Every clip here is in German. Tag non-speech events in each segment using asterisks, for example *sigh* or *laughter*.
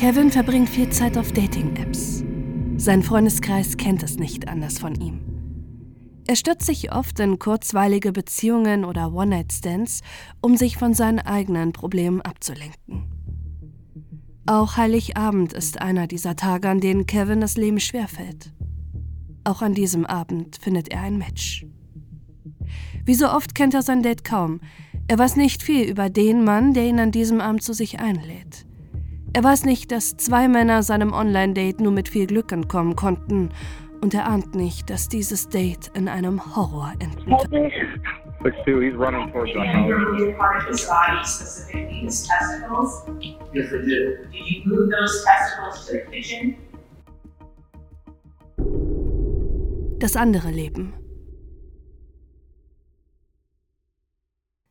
Kevin verbringt viel Zeit auf Dating-Apps. Sein Freundeskreis kennt es nicht anders von ihm. Er stürzt sich oft in kurzweilige Beziehungen oder One-Night-Stands, um sich von seinen eigenen Problemen abzulenken. Auch Heiligabend ist einer dieser Tage, an denen Kevin das Leben schwerfällt. Auch an diesem Abend findet er ein Match. Wie so oft kennt er sein Date kaum. Er weiß nicht viel über den Mann, der ihn an diesem Abend zu sich einlädt. Er weiß nicht, dass zwei Männer seinem Online-Date nur mit viel Glück entkommen konnten. Und er ahnt nicht, dass dieses Date in einem Horror endet. Six two, he's running towards the And house. you remove part of his body, specifically his testicles. Yes, I did. Did you move those testicles to the kitchen? Das andere Leben.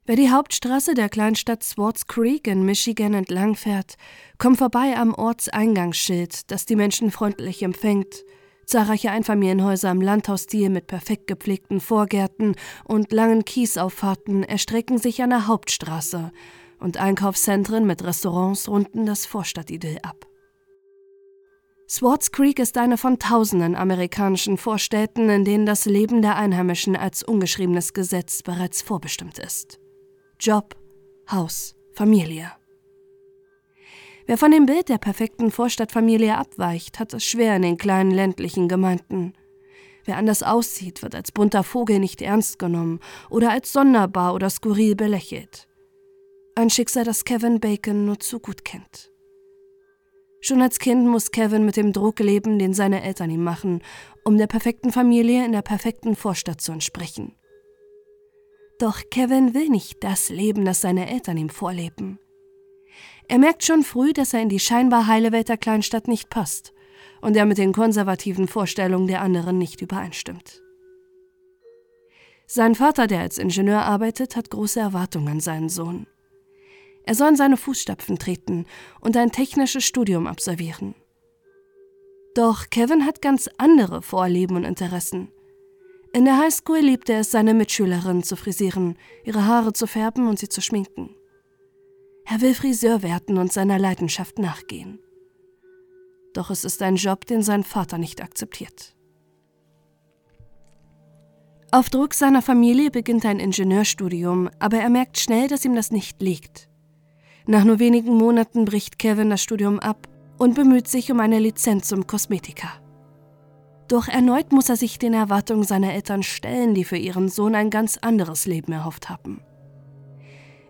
Wer die Hauptstraße der Kleinstadt Swartz Creek in Michigan entlangfährt, kommt vorbei am Ortseingangsschild, das die Menschen freundlich empfängt. Zahlreiche Einfamilienhäuser im Landhausstil mit perfekt gepflegten Vorgärten und langen Kiesauffahrten erstrecken sich an der Hauptstraße und Einkaufszentren mit Restaurants runden das Vorstadtidyll ab. Swartz Creek ist eine von tausenden amerikanischen Vorstädten, in denen das Leben der Einheimischen als ungeschriebenes Gesetz bereits vorbestimmt ist. Job, Haus, Familie. Wer von dem Bild der perfekten Vorstadtfamilie abweicht, hat es schwer in den kleinen ländlichen Gemeinden. Wer anders aussieht, wird als bunter Vogel nicht ernst genommen oder als sonderbar oder skurril belächelt. Ein Schicksal, das Kevin Bacon nur zu gut kennt. Schon als Kind muss Kevin mit dem Druck leben, den seine Eltern ihm machen, um der perfekten Familie in der perfekten Vorstadt zu entsprechen. Doch Kevin will nicht das Leben, das seine Eltern ihm vorleben. Er merkt schon früh, dass er in die scheinbar heile Welt der Kleinstadt nicht passt und er mit den konservativen Vorstellungen der anderen nicht übereinstimmt. Sein Vater, der als Ingenieur arbeitet, hat große Erwartungen an seinen Sohn. Er soll in seine Fußstapfen treten und ein technisches Studium absolvieren. Doch Kevin hat ganz andere Vorlieben und Interessen. In der Highschool liebte er es, seine Mitschülerinnen zu frisieren, ihre Haare zu färben und sie zu schminken. Er will Friseur werden und seiner Leidenschaft nachgehen. Doch es ist ein Job, den sein Vater nicht akzeptiert. Auf Druck seiner Familie beginnt ein Ingenieurstudium, aber er merkt schnell, dass ihm das nicht liegt. Nach nur wenigen Monaten bricht Kevin das Studium ab und bemüht sich um eine Lizenz zum Kosmetiker. Doch erneut muss er sich den Erwartungen seiner Eltern stellen, die für ihren Sohn ein ganz anderes Leben erhofft haben.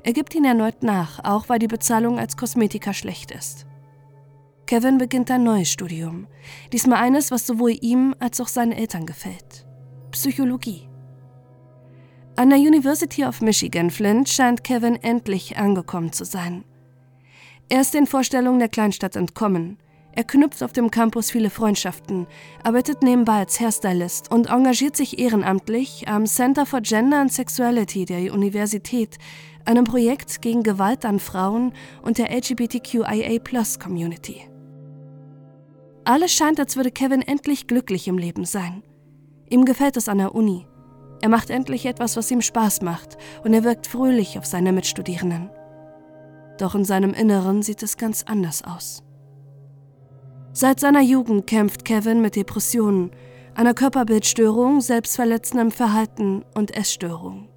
Er gibt ihn erneut nach, auch weil die Bezahlung als Kosmetiker schlecht ist. Kevin beginnt ein neues Studium, diesmal eines, was sowohl ihm als auch seinen Eltern gefällt. Psychologie. An der University of Michigan Flint scheint Kevin endlich angekommen zu sein. Er ist den Vorstellungen der Kleinstadt entkommen. Er knüpft auf dem Campus viele Freundschaften, arbeitet nebenbei als Hairstylist und engagiert sich ehrenamtlich am Center for Gender and Sexuality der Universität, einem Projekt gegen Gewalt an Frauen und der LGBTQIA-Plus-Community. Alles scheint, als würde Kevin endlich glücklich im Leben sein. Ihm gefällt es an der Uni. Er macht endlich etwas, was ihm Spaß macht, und er wirkt fröhlich auf seine Mitstudierenden. Doch in seinem Inneren sieht es ganz anders aus. Seit seiner Jugend kämpft Kevin mit Depressionen, einer Körperbildstörung, selbstverletzendem Verhalten und Essstörungen.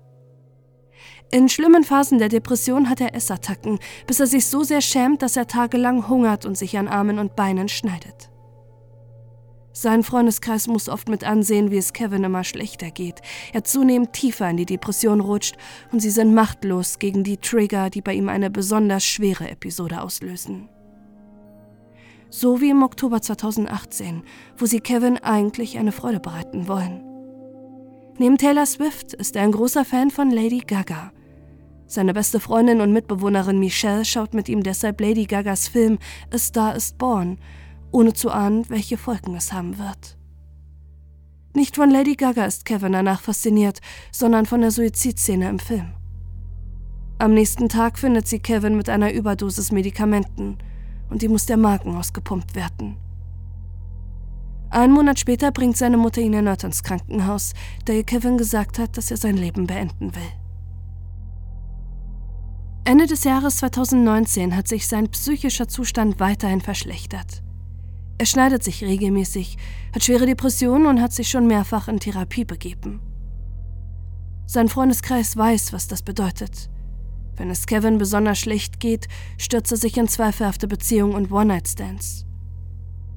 In schlimmen Phasen der Depression hat er Essattacken, bis er sich so sehr schämt, dass er tagelang hungert und sich an Armen und Beinen schneidet. Sein Freundeskreis muss oft mit ansehen, wie es Kevin immer schlechter geht. Er zunehmend tiefer in die Depression rutscht und sie sind machtlos gegen die Trigger, die bei ihm eine besonders schwere Episode auslösen. So wie im Oktober 2018, wo sie Kevin eigentlich eine Freude bereiten wollen. Neben Taylor Swift ist er ein großer Fan von Lady Gaga. Seine beste Freundin und Mitbewohnerin Michelle schaut mit ihm deshalb Lady Gagas Film A Star is Born, ohne zu ahnen, welche Folgen es haben wird. Nicht von Lady Gaga ist Kevin danach fasziniert, sondern von der Suizidszene im Film. Am nächsten Tag findet sie Kevin mit einer Überdosis Medikamenten und die muss der Magen ausgepumpt werden. Einen Monat später bringt seine Mutter ihn erneut ins Krankenhaus, da ihr Kevin gesagt hat, dass er sein Leben beenden will. Ende des Jahres 2019 hat sich sein psychischer Zustand weiterhin verschlechtert. Er schneidet sich regelmäßig, hat schwere Depressionen und hat sich schon mehrfach in Therapie begeben. Sein Freundeskreis weiß, was das bedeutet. Wenn es Kevin besonders schlecht geht, stürzt er sich in zweifelhafte Beziehungen und One-Night-Stands.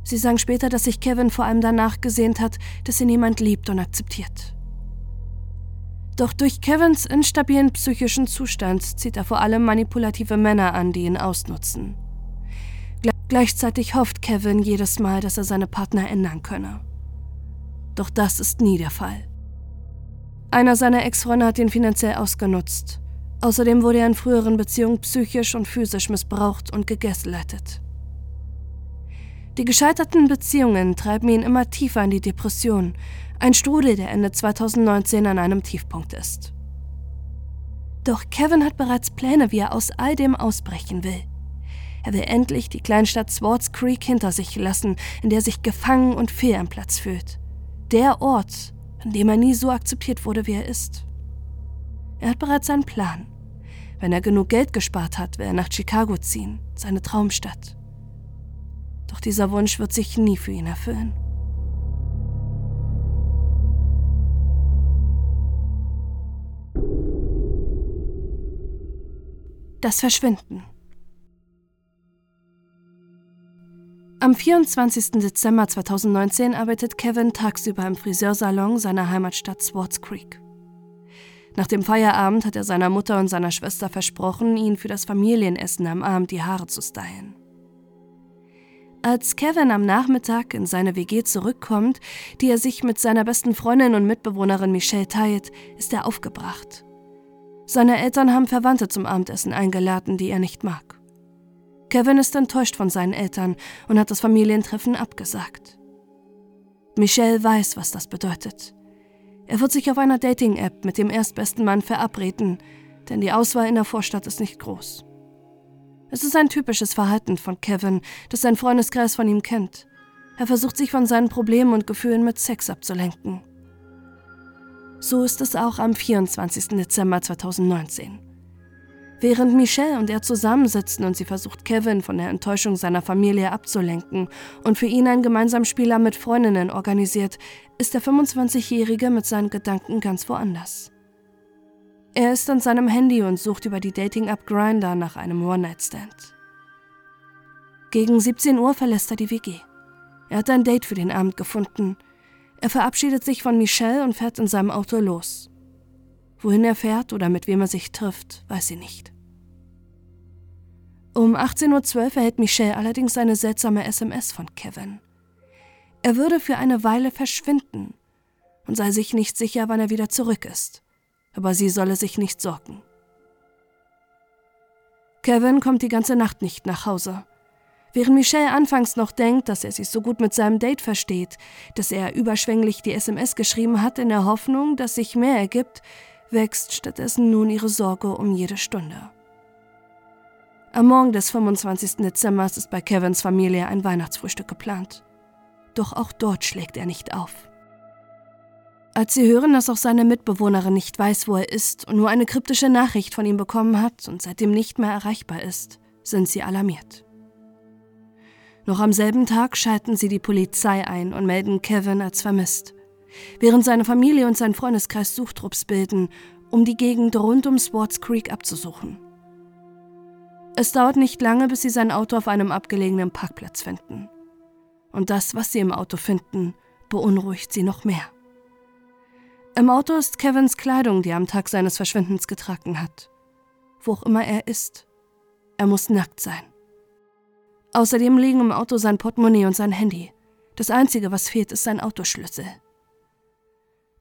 Sie sagen später, dass sich Kevin vor allem danach gesehnt hat, dass ihn jemand liebt und akzeptiert. Doch durch Kevins instabilen psychischen Zustand zieht er vor allem manipulative Männer an, die ihn ausnutzen. Gleichzeitig hofft Kevin jedes Mal, dass er seine Partner ändern könne. Doch das ist nie der Fall. Einer seiner Ex-Freunde hat ihn finanziell ausgenutzt. Außerdem wurde er in früheren Beziehungen psychisch und physisch missbraucht und gegaslightet. Die gescheiterten Beziehungen treiben ihn immer tiefer in die Depression, ein Strudel, der Ende 2019 an einem Tiefpunkt ist. Doch Kevin hat bereits Pläne, wie er aus all dem ausbrechen will. Er will endlich die Kleinstadt Swartz Creek hinter sich lassen, in der er sich gefangen und fehl am Platz fühlt. Der Ort, an dem er nie so akzeptiert wurde, wie er ist. Er hat bereits einen Plan. Wenn er genug Geld gespart hat, will er nach Chicago ziehen, seine Traumstadt. Doch dieser Wunsch wird sich nie für ihn erfüllen. Das Verschwinden. Am 24. Dezember 2019 arbeitet Kevin tagsüber im Friseursalon seiner Heimatstadt Swartz Creek. Nach dem Feierabend hat er seiner Mutter und seiner Schwester versprochen, ihnen für das Familienessen am Abend die Haare zu stylen. Als Kevin am Nachmittag in seine WG zurückkommt, die er sich mit seiner besten Freundin und Mitbewohnerin Michelle teilt, ist er aufgebracht. Seine Eltern haben Verwandte zum Abendessen eingeladen, die er nicht mag. Kevin ist enttäuscht von seinen Eltern und hat das Familientreffen abgesagt. Michelle weiß, was das bedeutet. Er wird sich auf einer Dating-App mit dem erstbesten Mann verabreden, denn die Auswahl in der Vorstadt ist nicht groß. Es ist ein typisches Verhalten von Kevin, das sein Freundeskreis von ihm kennt. Er versucht sich von seinen Problemen und Gefühlen mit Sex abzulenken. So ist es auch am 24. Dezember 2019. Während Michelle und er zusammensitzen und sie versucht, Kevin von der Enttäuschung seiner Familie abzulenken und für ihn einen gemeinsamen Spieler mit Freundinnen organisiert, ist der 25-Jährige mit seinen Gedanken ganz woanders. Er ist an seinem Handy und sucht über die Dating-App Grinder nach einem One-Night-Stand. Gegen 17 Uhr verlässt er die WG. Er hat ein Date für den Abend gefunden. Er verabschiedet sich von Michelle und fährt in seinem Auto los. Wohin er fährt oder mit wem er sich trifft, weiß sie nicht. Um 18.12 Uhr erhält Michelle allerdings eine seltsame SMS von Kevin. Er würde für eine Weile verschwinden und sei sich nicht sicher, wann er wieder zurück ist aber sie solle sich nicht sorgen. Kevin kommt die ganze Nacht nicht nach Hause. Während Michelle anfangs noch denkt, dass er sich so gut mit seinem Date versteht, dass er überschwänglich die SMS geschrieben hat in der Hoffnung, dass sich mehr ergibt, wächst stattdessen nun ihre Sorge um jede Stunde. Am Morgen des 25. Dezember ist bei Kevins Familie ein Weihnachtsfrühstück geplant. Doch auch dort schlägt er nicht auf. Als sie hören, dass auch seine Mitbewohnerin nicht weiß, wo er ist und nur eine kryptische Nachricht von ihm bekommen hat und seitdem nicht mehr erreichbar ist, sind sie alarmiert. Noch am selben Tag schalten sie die Polizei ein und melden Kevin als vermisst, während seine Familie und sein Freundeskreis Suchtrupps bilden, um die Gegend rund um Swartz Creek abzusuchen. Es dauert nicht lange, bis sie sein Auto auf einem abgelegenen Parkplatz finden. Und das, was sie im Auto finden, beunruhigt sie noch mehr. Im Auto ist Kevins Kleidung, die er am Tag seines Verschwindens getragen hat. Wo auch immer er ist. Er muss nackt sein. Außerdem liegen im Auto sein Portemonnaie und sein Handy. Das Einzige, was fehlt, ist sein Autoschlüssel.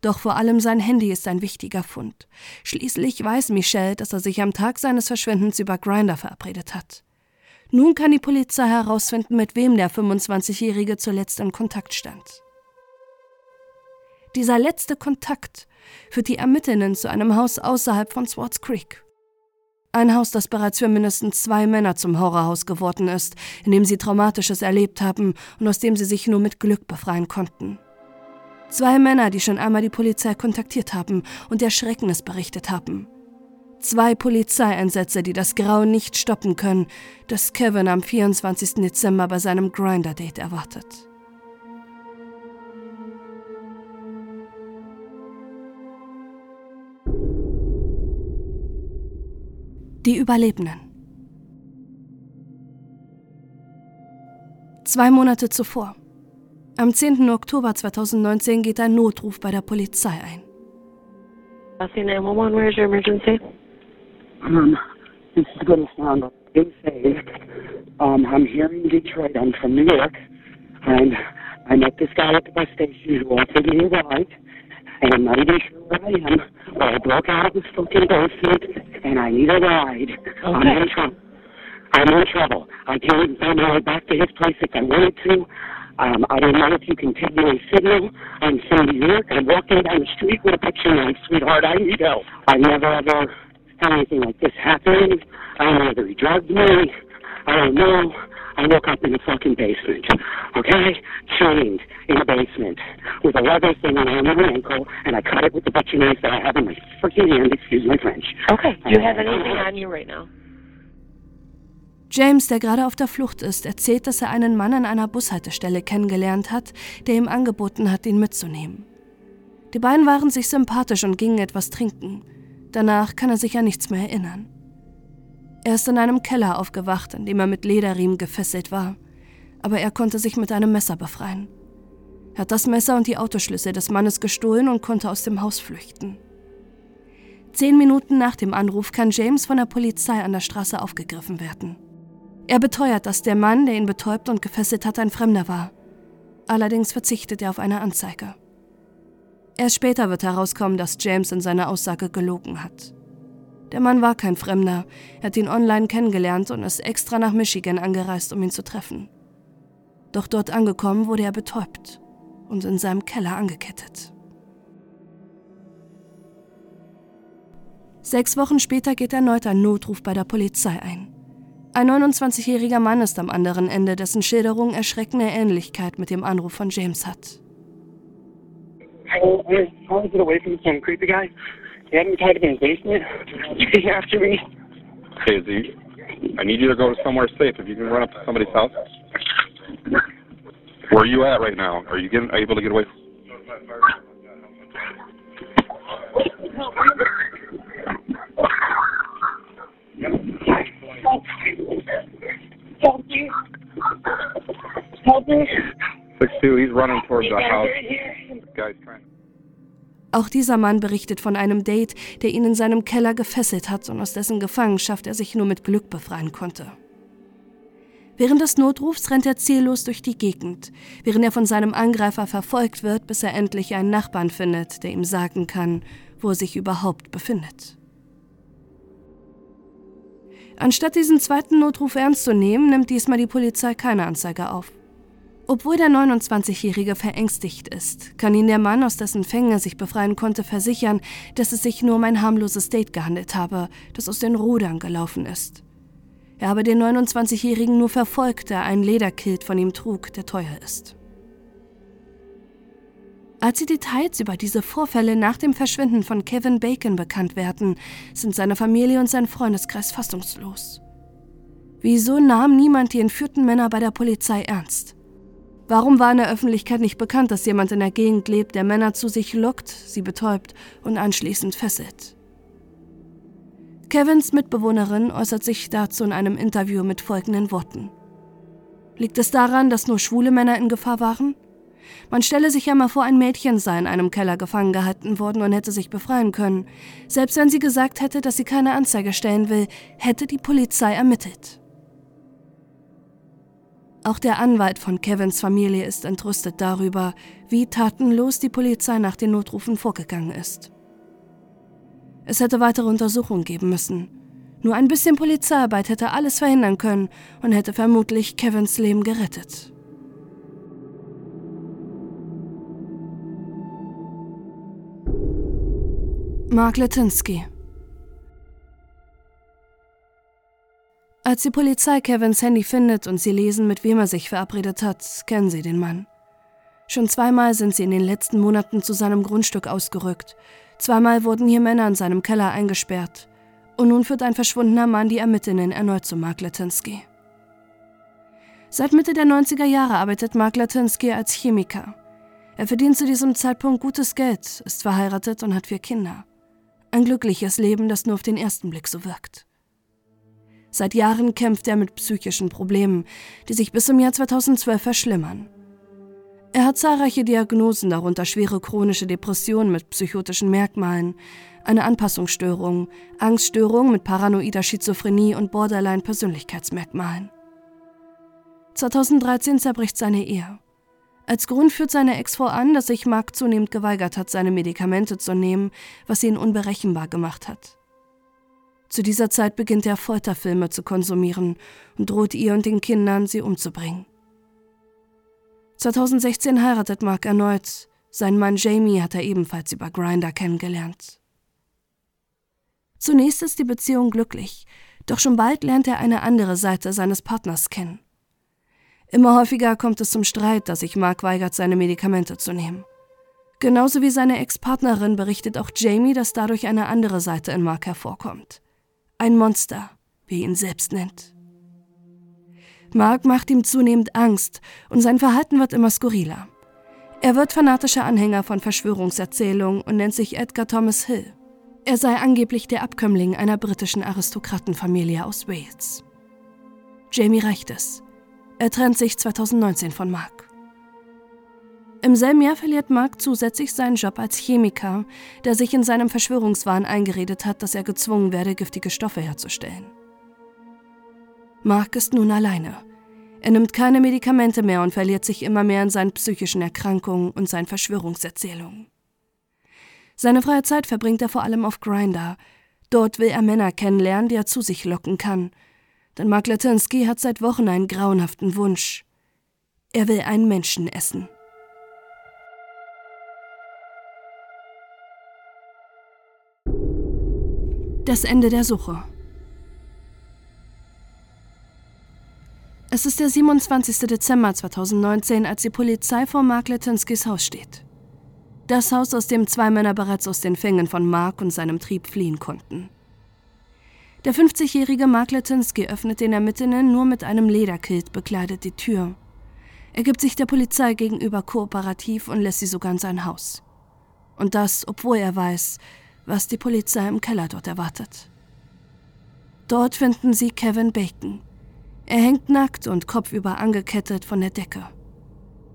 Doch vor allem sein Handy ist ein wichtiger Fund. Schließlich weiß Michelle, dass er sich am Tag seines Verschwindens über Grinder verabredet hat. Nun kann die Polizei herausfinden, mit wem der 25-Jährige zuletzt in Kontakt stand. Dieser letzte Kontakt führt die Ermittlerinnen zu einem Haus außerhalb von Swartz Creek. Ein Haus, das bereits für mindestens zwei Männer zum Horrorhaus geworden ist, in dem sie Traumatisches erlebt haben und aus dem sie sich nur mit Glück befreien konnten. Zwei Männer, die schon einmal die Polizei kontaktiert haben und Erschreckendes berichtet haben. Zwei Polizeieinsätze, die das Grauen nicht stoppen können, das Kevin am 24. Dezember bei seinem Grinder-Date erwartet. Die Überlebenden. Zwei Monate zuvor. Am 10. Oktober 2019 geht ein Notruf bei der Polizei ein. Southie 911, where's your emergency? Um, this is going to sound insane. Um, I'm here in Detroit. I'm from New York. And I met this guy at the bus station who take me a ride. And I'm not even sure where I am. But I broke out of this fucking basement and I need a ride. I'm in trouble. I'm in trouble. I can't even find my way back to his place if I wanted to. Um, I don't know if you can take me a signal. I'm from New York. I'm walking down the street with a picture knife, sweetheart. I need help. I never ever anything like this happen. I don't know whether he drugged me. I don't know. I woke up in the fucking basement, okay? Chained in the basement with a leather thing around my ankle, and I cut it with the butcher knife that I have in my freaking hand. Excuse my French. Okay. Do you have anything on you right now? James, der gerade auf der Flucht ist, erzählt, dass er einen Mann an einer Bushaltestelle kennengelernt hat, der ihm angeboten hat, ihn mitzunehmen. Die beiden waren sich sympathisch und gingen etwas trinken. Danach kann er sich an nichts mehr erinnern. Er ist in einem Keller aufgewacht, in dem er mit Lederriemen gefesselt war, aber er konnte sich mit einem Messer befreien. Er hat das Messer und die Autoschlüssel des Mannes gestohlen und konnte aus dem Haus flüchten. Zehn Minuten nach dem Anruf kann James von der Polizei an der Straße aufgegriffen werden. Er beteuert, dass der Mann, der ihn betäubt und gefesselt hat, ein Fremder war. Allerdings verzichtet er auf eine Anzeige. Erst später wird herauskommen, dass James in seiner Aussage gelogen hat. Der Mann war kein Fremder, er hat ihn online kennengelernt und ist extra nach Michigan angereist, um ihn zu treffen. Doch dort angekommen wurde er betäubt und in seinem Keller angekettet. Sechs Wochen später geht erneut ein Notruf bei der Polizei ein. Ein 29-jähriger Mann ist am anderen Ende, dessen Schilderung erschreckende Ähnlichkeit mit dem Anruf von James hat. I was trying to get away from some creepy guy. He had me tied up in his basement. He's *laughs* after me. Okay, Z. I need you to go somewhere safe. If you can run up to somebody's house. Where are you at right now? Are you getting able to get away? Help me. Help me. Six two. He's running towards the house. Auch dieser Mann berichtet von einem Date, der ihn in seinem Keller gefesselt hat und aus dessen Gefangenschaft er sich nur mit Glück befreien konnte. Während des Notrufs rennt er ziellos durch die Gegend, während er von seinem Angreifer verfolgt wird, bis er endlich einen Nachbarn findet, der ihm sagen kann, wo er sich überhaupt befindet. Anstatt diesen zweiten Notruf ernst zu nehmen, nimmt diesmal die Polizei keine Anzeige auf. Obwohl der 29-Jährige verängstigt ist, kann ihn der Mann, aus dessen Fängen er sich befreien konnte, versichern, dass es sich nur um ein harmloses Date gehandelt habe, das aus den Rudern gelaufen ist. Er habe den 29-Jährigen nur verfolgt, der einen Lederkilt von ihm trug, der teuer ist. Als die Details über diese Vorfälle nach dem Verschwinden von Kevin Bacon bekannt werden, sind seine Familie und sein Freundeskreis fassungslos. Wieso nahm niemand die entführten Männer bei der Polizei ernst? Warum war in der Öffentlichkeit nicht bekannt, dass jemand in der Gegend lebt, der Männer zu sich lockt, sie betäubt und anschließend fesselt? Kevins Mitbewohnerin äußert sich dazu in einem Interview mit folgenden Worten. Liegt es daran, dass nur schwule Männer in Gefahr waren? Man stelle sich ja mal vor, ein Mädchen sei in einem Keller gefangen gehalten worden und hätte sich befreien können. Selbst wenn sie gesagt hätte, dass sie keine Anzeige stellen will, hätte die Polizei ermittelt. Auch der Anwalt von Kevins Familie ist entrüstet darüber, wie tatenlos die Polizei nach den Notrufen vorgegangen ist. Es hätte weitere Untersuchungen geben müssen. Nur ein bisschen Polizeiarbeit hätte alles verhindern können und hätte vermutlich Kevins Leben gerettet. Mark Letinsky Als die Polizei Kevins Handy findet und sie lesen, mit wem er sich verabredet hat, kennen sie den Mann. Schon zweimal sind sie in den letzten Monaten zu seinem Grundstück ausgerückt. Zweimal wurden hier Männer in seinem Keller eingesperrt. Und nun führt ein verschwundener Mann die Ermittlerinnen erneut zu Mark Latinsky. Seit Mitte der 90er Jahre arbeitet Mark Latinsky als Chemiker. Er verdient zu diesem Zeitpunkt gutes Geld, ist verheiratet und hat vier Kinder. Ein glückliches Leben, das nur auf den ersten Blick so wirkt. Seit Jahren kämpft er mit psychischen Problemen, die sich bis zum Jahr 2012 verschlimmern. Er hat zahlreiche Diagnosen, darunter schwere chronische Depressionen mit psychotischen Merkmalen, eine Anpassungsstörung, Angststörung mit paranoider Schizophrenie und Borderline-Persönlichkeitsmerkmalen. 2013 zerbricht seine Ehe. Als Grund führt seine Ex-Frau an, dass sich Mark zunehmend geweigert hat, seine Medikamente zu nehmen, was ihn unberechenbar gemacht hat. Zu dieser Zeit beginnt er Folterfilme zu konsumieren und droht ihr und den Kindern, sie umzubringen. 2016 heiratet Mark erneut. Sein Mann Jamie hat er ebenfalls über Grinder kennengelernt. Zunächst ist die Beziehung glücklich, doch schon bald lernt er eine andere Seite seines Partners kennen. Immer häufiger kommt es zum Streit, dass sich Mark weigert, seine Medikamente zu nehmen. Genauso wie seine Ex-Partnerin berichtet auch Jamie, dass dadurch eine andere Seite in Mark hervorkommt. Ein Monster, wie ihn selbst nennt. Mark macht ihm zunehmend Angst und sein Verhalten wird immer skurriler. Er wird fanatischer Anhänger von Verschwörungserzählungen und nennt sich Edgar Thomas Hill. Er sei angeblich der Abkömmling einer britischen Aristokratenfamilie aus Wales. Jamie reicht es. Er trennt sich 2019 von Mark. Im selben Jahr verliert Mark zusätzlich seinen Job als Chemiker, der sich in seinem Verschwörungswahn eingeredet hat, dass er gezwungen werde, giftige Stoffe herzustellen. Mark ist nun alleine. Er nimmt keine Medikamente mehr und verliert sich immer mehr in seinen psychischen Erkrankungen und seinen Verschwörungserzählungen. Seine freie Zeit verbringt er vor allem auf Grinder. Dort will er Männer kennenlernen, die er zu sich locken kann – denn Mark Latinsky hat seit Wochen einen grauenhaften Wunsch. Er will einen Menschen essen. Das Ende der Suche. Es ist der 27. Dezember 2019, als die Polizei vor Mark Latinskys Haus steht. Das Haus, aus dem zwei Männer bereits aus den Fängen von Mark und seinem Trieb fliehen konnten. Der 50-jährige Mark Letinsky öffnet den Ermittlern nur mit einem Lederkilt bekleidet die Tür. Er gibt sich der Polizei gegenüber kooperativ und lässt sie sogar in sein Haus. Und das, obwohl er weiß, was die Polizei im Keller dort erwartet. Dort finden sie Kevin Bacon. Er hängt nackt und kopfüber angekettet von der Decke.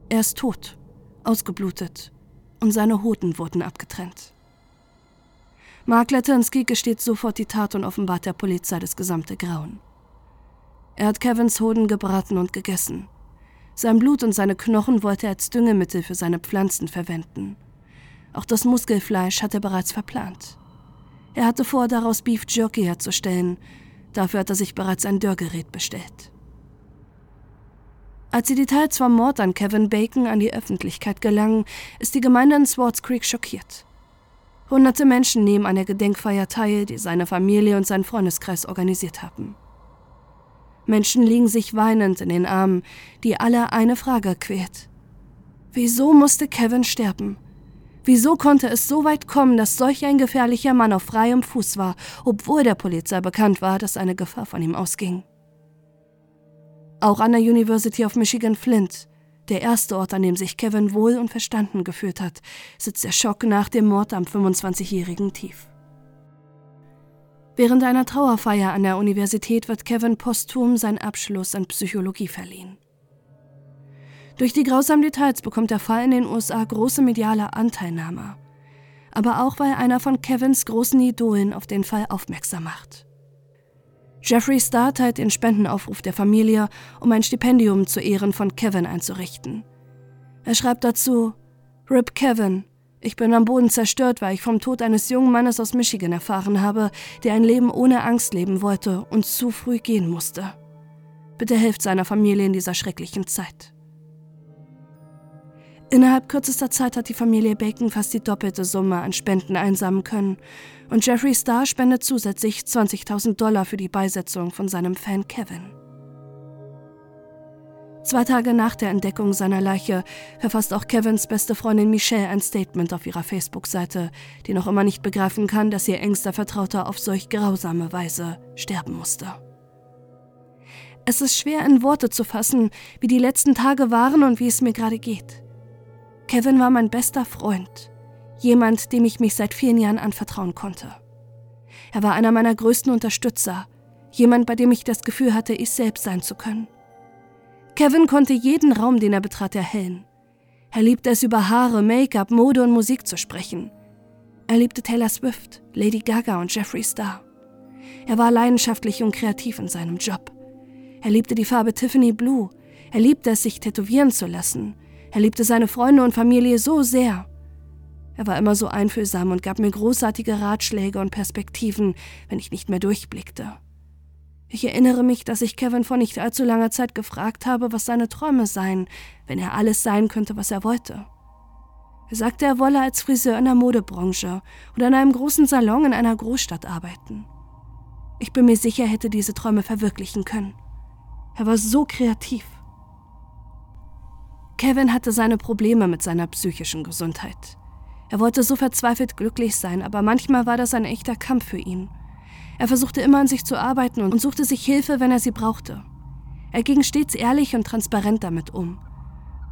Er ist tot, ausgeblutet und seine Hoden wurden abgetrennt. Mark Latinsky gesteht sofort die Tat und offenbart der Polizei das gesamte Grauen. Er hat Kevins Hoden gebraten und gegessen. Sein Blut und seine Knochen wollte er als Düngemittel für seine Pflanzen verwenden. Auch das Muskelfleisch hat er bereits verplant. Er hatte vor, daraus Beef Jerky herzustellen. Dafür hat er sich bereits ein Dörrgerät bestellt. Als die Details vom Mord an Kevin Bacon an die Öffentlichkeit gelangen, ist die Gemeinde in Swartz Creek schockiert. Hunderte Menschen nehmen an der Gedenkfeier teil, die seine Familie und sein Freundeskreis organisiert haben. Menschen liegen sich weinend in den Armen, die alle eine Frage quält. Wieso musste Kevin sterben? Wieso konnte es so weit kommen, dass solch ein gefährlicher Mann auf freiem Fuß war, obwohl der Polizei bekannt war, dass eine Gefahr von ihm ausging? Auch an der University of Michigan Flint der erste Ort, an dem sich Kevin wohl und verstanden gefühlt hat, sitzt der Schock nach dem Mord am 25-Jährigen tief. Während einer Trauerfeier an der Universität wird Kevin posthum seinen Abschluss in Psychologie verliehen. Durch die grausamen Details bekommt der Fall in den USA große mediale Anteilnahme, aber auch weil einer von Kevins großen Idolen auf den Fall aufmerksam macht. Jeffrey Star teilt den Spendenaufruf der Familie, um ein Stipendium zu Ehren von Kevin einzurichten. Er schreibt dazu: Rip Kevin, ich bin am Boden zerstört, weil ich vom Tod eines jungen Mannes aus Michigan erfahren habe, der ein Leben ohne Angst leben wollte und zu früh gehen musste. Bitte helft seiner Familie in dieser schrecklichen Zeit. Innerhalb kürzester Zeit hat die Familie Bacon fast die doppelte Summe an Spenden einsammeln können und Jeffrey Star spendet zusätzlich 20.000 Dollar für die Beisetzung von seinem Fan Kevin. Zwei Tage nach der Entdeckung seiner Leiche verfasst auch Kevins beste Freundin Michelle ein Statement auf ihrer Facebook-Seite, die noch immer nicht begreifen kann, dass ihr engster Vertrauter auf solch grausame Weise sterben musste. Es ist schwer in Worte zu fassen, wie die letzten Tage waren und wie es mir gerade geht. Kevin war mein bester Freund, jemand, dem ich mich seit vielen Jahren anvertrauen konnte. Er war einer meiner größten Unterstützer, jemand, bei dem ich das Gefühl hatte, ich selbst sein zu können. Kevin konnte jeden Raum, den er betrat, erhellen. Er liebte es, über Haare, Make-up, Mode und Musik zu sprechen. Er liebte Taylor Swift, Lady Gaga und Jeffree Star. Er war leidenschaftlich und kreativ in seinem Job. Er liebte die Farbe Tiffany Blue. Er liebte es, sich tätowieren zu lassen. Er liebte seine Freunde und Familie so sehr. Er war immer so einfühlsam und gab mir großartige Ratschläge und Perspektiven, wenn ich nicht mehr durchblickte. Ich erinnere mich, dass ich Kevin vor nicht allzu langer Zeit gefragt habe, was seine Träume seien, wenn er alles sein könnte, was er wollte. Er sagte, er wolle als Friseur in der Modebranche oder in einem großen Salon in einer Großstadt arbeiten. Ich bin mir sicher, er hätte diese Träume verwirklichen können. Er war so kreativ. Kevin hatte seine Probleme mit seiner psychischen Gesundheit. Er wollte so verzweifelt glücklich sein, aber manchmal war das ein echter Kampf für ihn. Er versuchte immer an sich zu arbeiten und suchte sich Hilfe, wenn er sie brauchte. Er ging stets ehrlich und transparent damit um.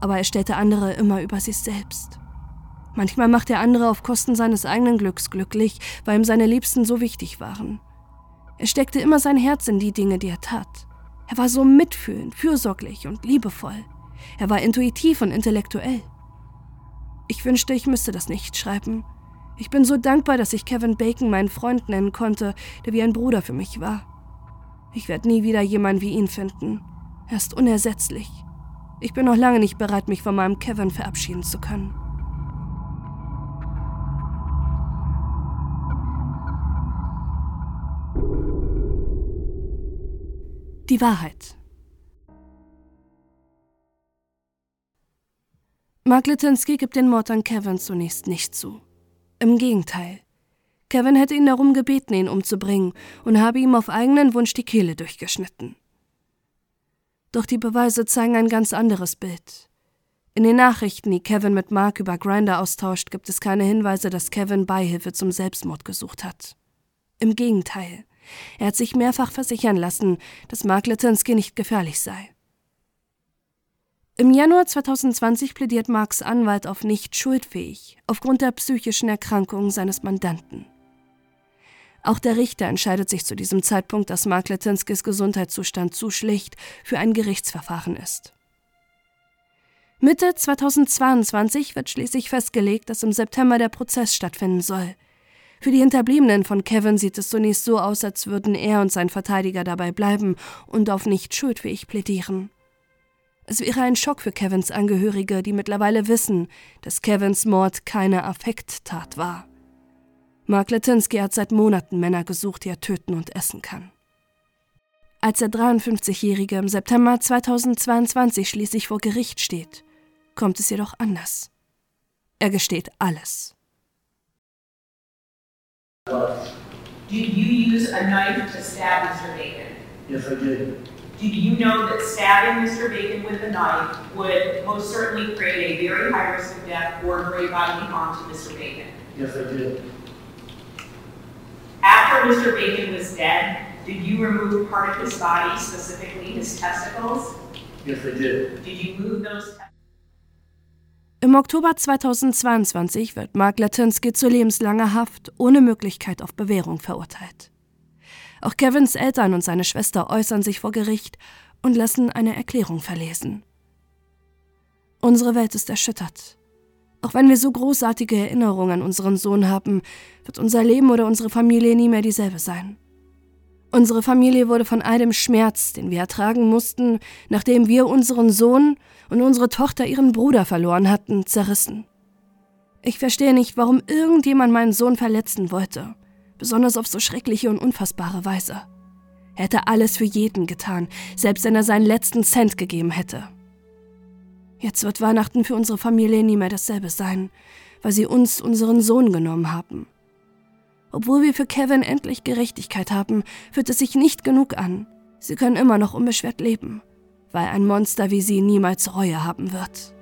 Aber er stellte andere immer über sich selbst. Manchmal machte er andere auf Kosten seines eigenen Glücks glücklich, weil ihm seine Liebsten so wichtig waren. Er steckte immer sein Herz in die Dinge, die er tat. Er war so mitfühlend, fürsorglich und liebevoll. Er war intuitiv und intellektuell. Ich wünschte, ich müsste das nicht schreiben, ich bin so dankbar, dass ich Kevin Bacon meinen Freund nennen konnte, der wie ein Bruder für mich war. Ich werde nie wieder jemanden wie ihn finden. Er ist unersetzlich. Ich bin noch lange nicht bereit, mich von meinem Kevin verabschieden zu können. Die Wahrheit. Mark Litinsky gibt den Mord an Kevin zunächst nicht zu. Im Gegenteil. Kevin hätte ihn darum gebeten, ihn umzubringen und habe ihm auf eigenen Wunsch die Kehle durchgeschnitten. Doch die Beweise zeigen ein ganz anderes Bild. In den Nachrichten, die Kevin mit Mark über Grinder austauscht, gibt es keine Hinweise, dass Kevin Beihilfe zum Selbstmord gesucht hat. Im Gegenteil. Er hat sich mehrfach versichern lassen, dass Mark Litinsky nicht gefährlich sei. Im Januar 2020 plädiert Marks Anwalt auf nicht schuldfähig aufgrund der psychischen Erkrankung seines Mandanten. Auch der Richter entscheidet sich zu diesem Zeitpunkt, dass Mark Letinskis Gesundheitszustand zu schlecht für ein Gerichtsverfahren ist. Mitte 2022 wird schließlich festgelegt, dass im September der Prozess stattfinden soll. Für die Hinterbliebenen von Kevin sieht es zunächst so aus, als würden er und sein Verteidiger dabei bleiben und auf nicht schuldfähig plädieren. Es wäre ein Schock für Kevins Angehörige, die mittlerweile wissen, dass Kevins Mord keine Affekttat war. Mark Letinsky hat seit Monaten Männer gesucht, die er töten und essen kann. Als der 53-Jährige im September 2022 schließlich vor Gericht steht, kommt es jedoch anders. Er gesteht alles. Did you use a knife to stab Mr. Bacon? Yes, I did. Did you know that stabbing Mr. Bacon with a knife would most certainly create a very high risk of death or great bodily harm to Mr. Bacon? Yes, I did. After Mr. Bacon was dead, did you remove part of his body, specifically his testicles? Yes, I did. Did you move those? Im Oktober 2022 wird Mark Latinsky zu lebenslanger Haft ohne Möglichkeit auf Bewährung verurteilt. Auch Kevins Eltern und seine Schwester äußern sich vor Gericht und lassen eine Erklärung verlesen. Unsere Welt ist erschüttert. Auch wenn wir so großartige Erinnerungen an unseren Sohn haben, wird unser Leben oder unsere Familie nie mehr dieselbe sein. Unsere Familie wurde von all dem Schmerz, den wir ertragen mussten, nachdem wir unseren Sohn und unsere Tochter ihren Bruder verloren hatten, zerrissen. Ich verstehe nicht, warum irgendjemand meinen Sohn verletzen wollte besonders auf so schreckliche und unfassbare Weise. Er hätte alles für jeden getan, selbst wenn er seinen letzten Cent gegeben hätte. Jetzt wird Weihnachten für unsere Familie nie mehr dasselbe sein, weil sie uns unseren Sohn genommen haben. Obwohl wir für Kevin endlich Gerechtigkeit haben, fühlt es sich nicht genug an. Sie können immer noch unbeschwert leben, weil ein Monster wie sie niemals Reue haben wird.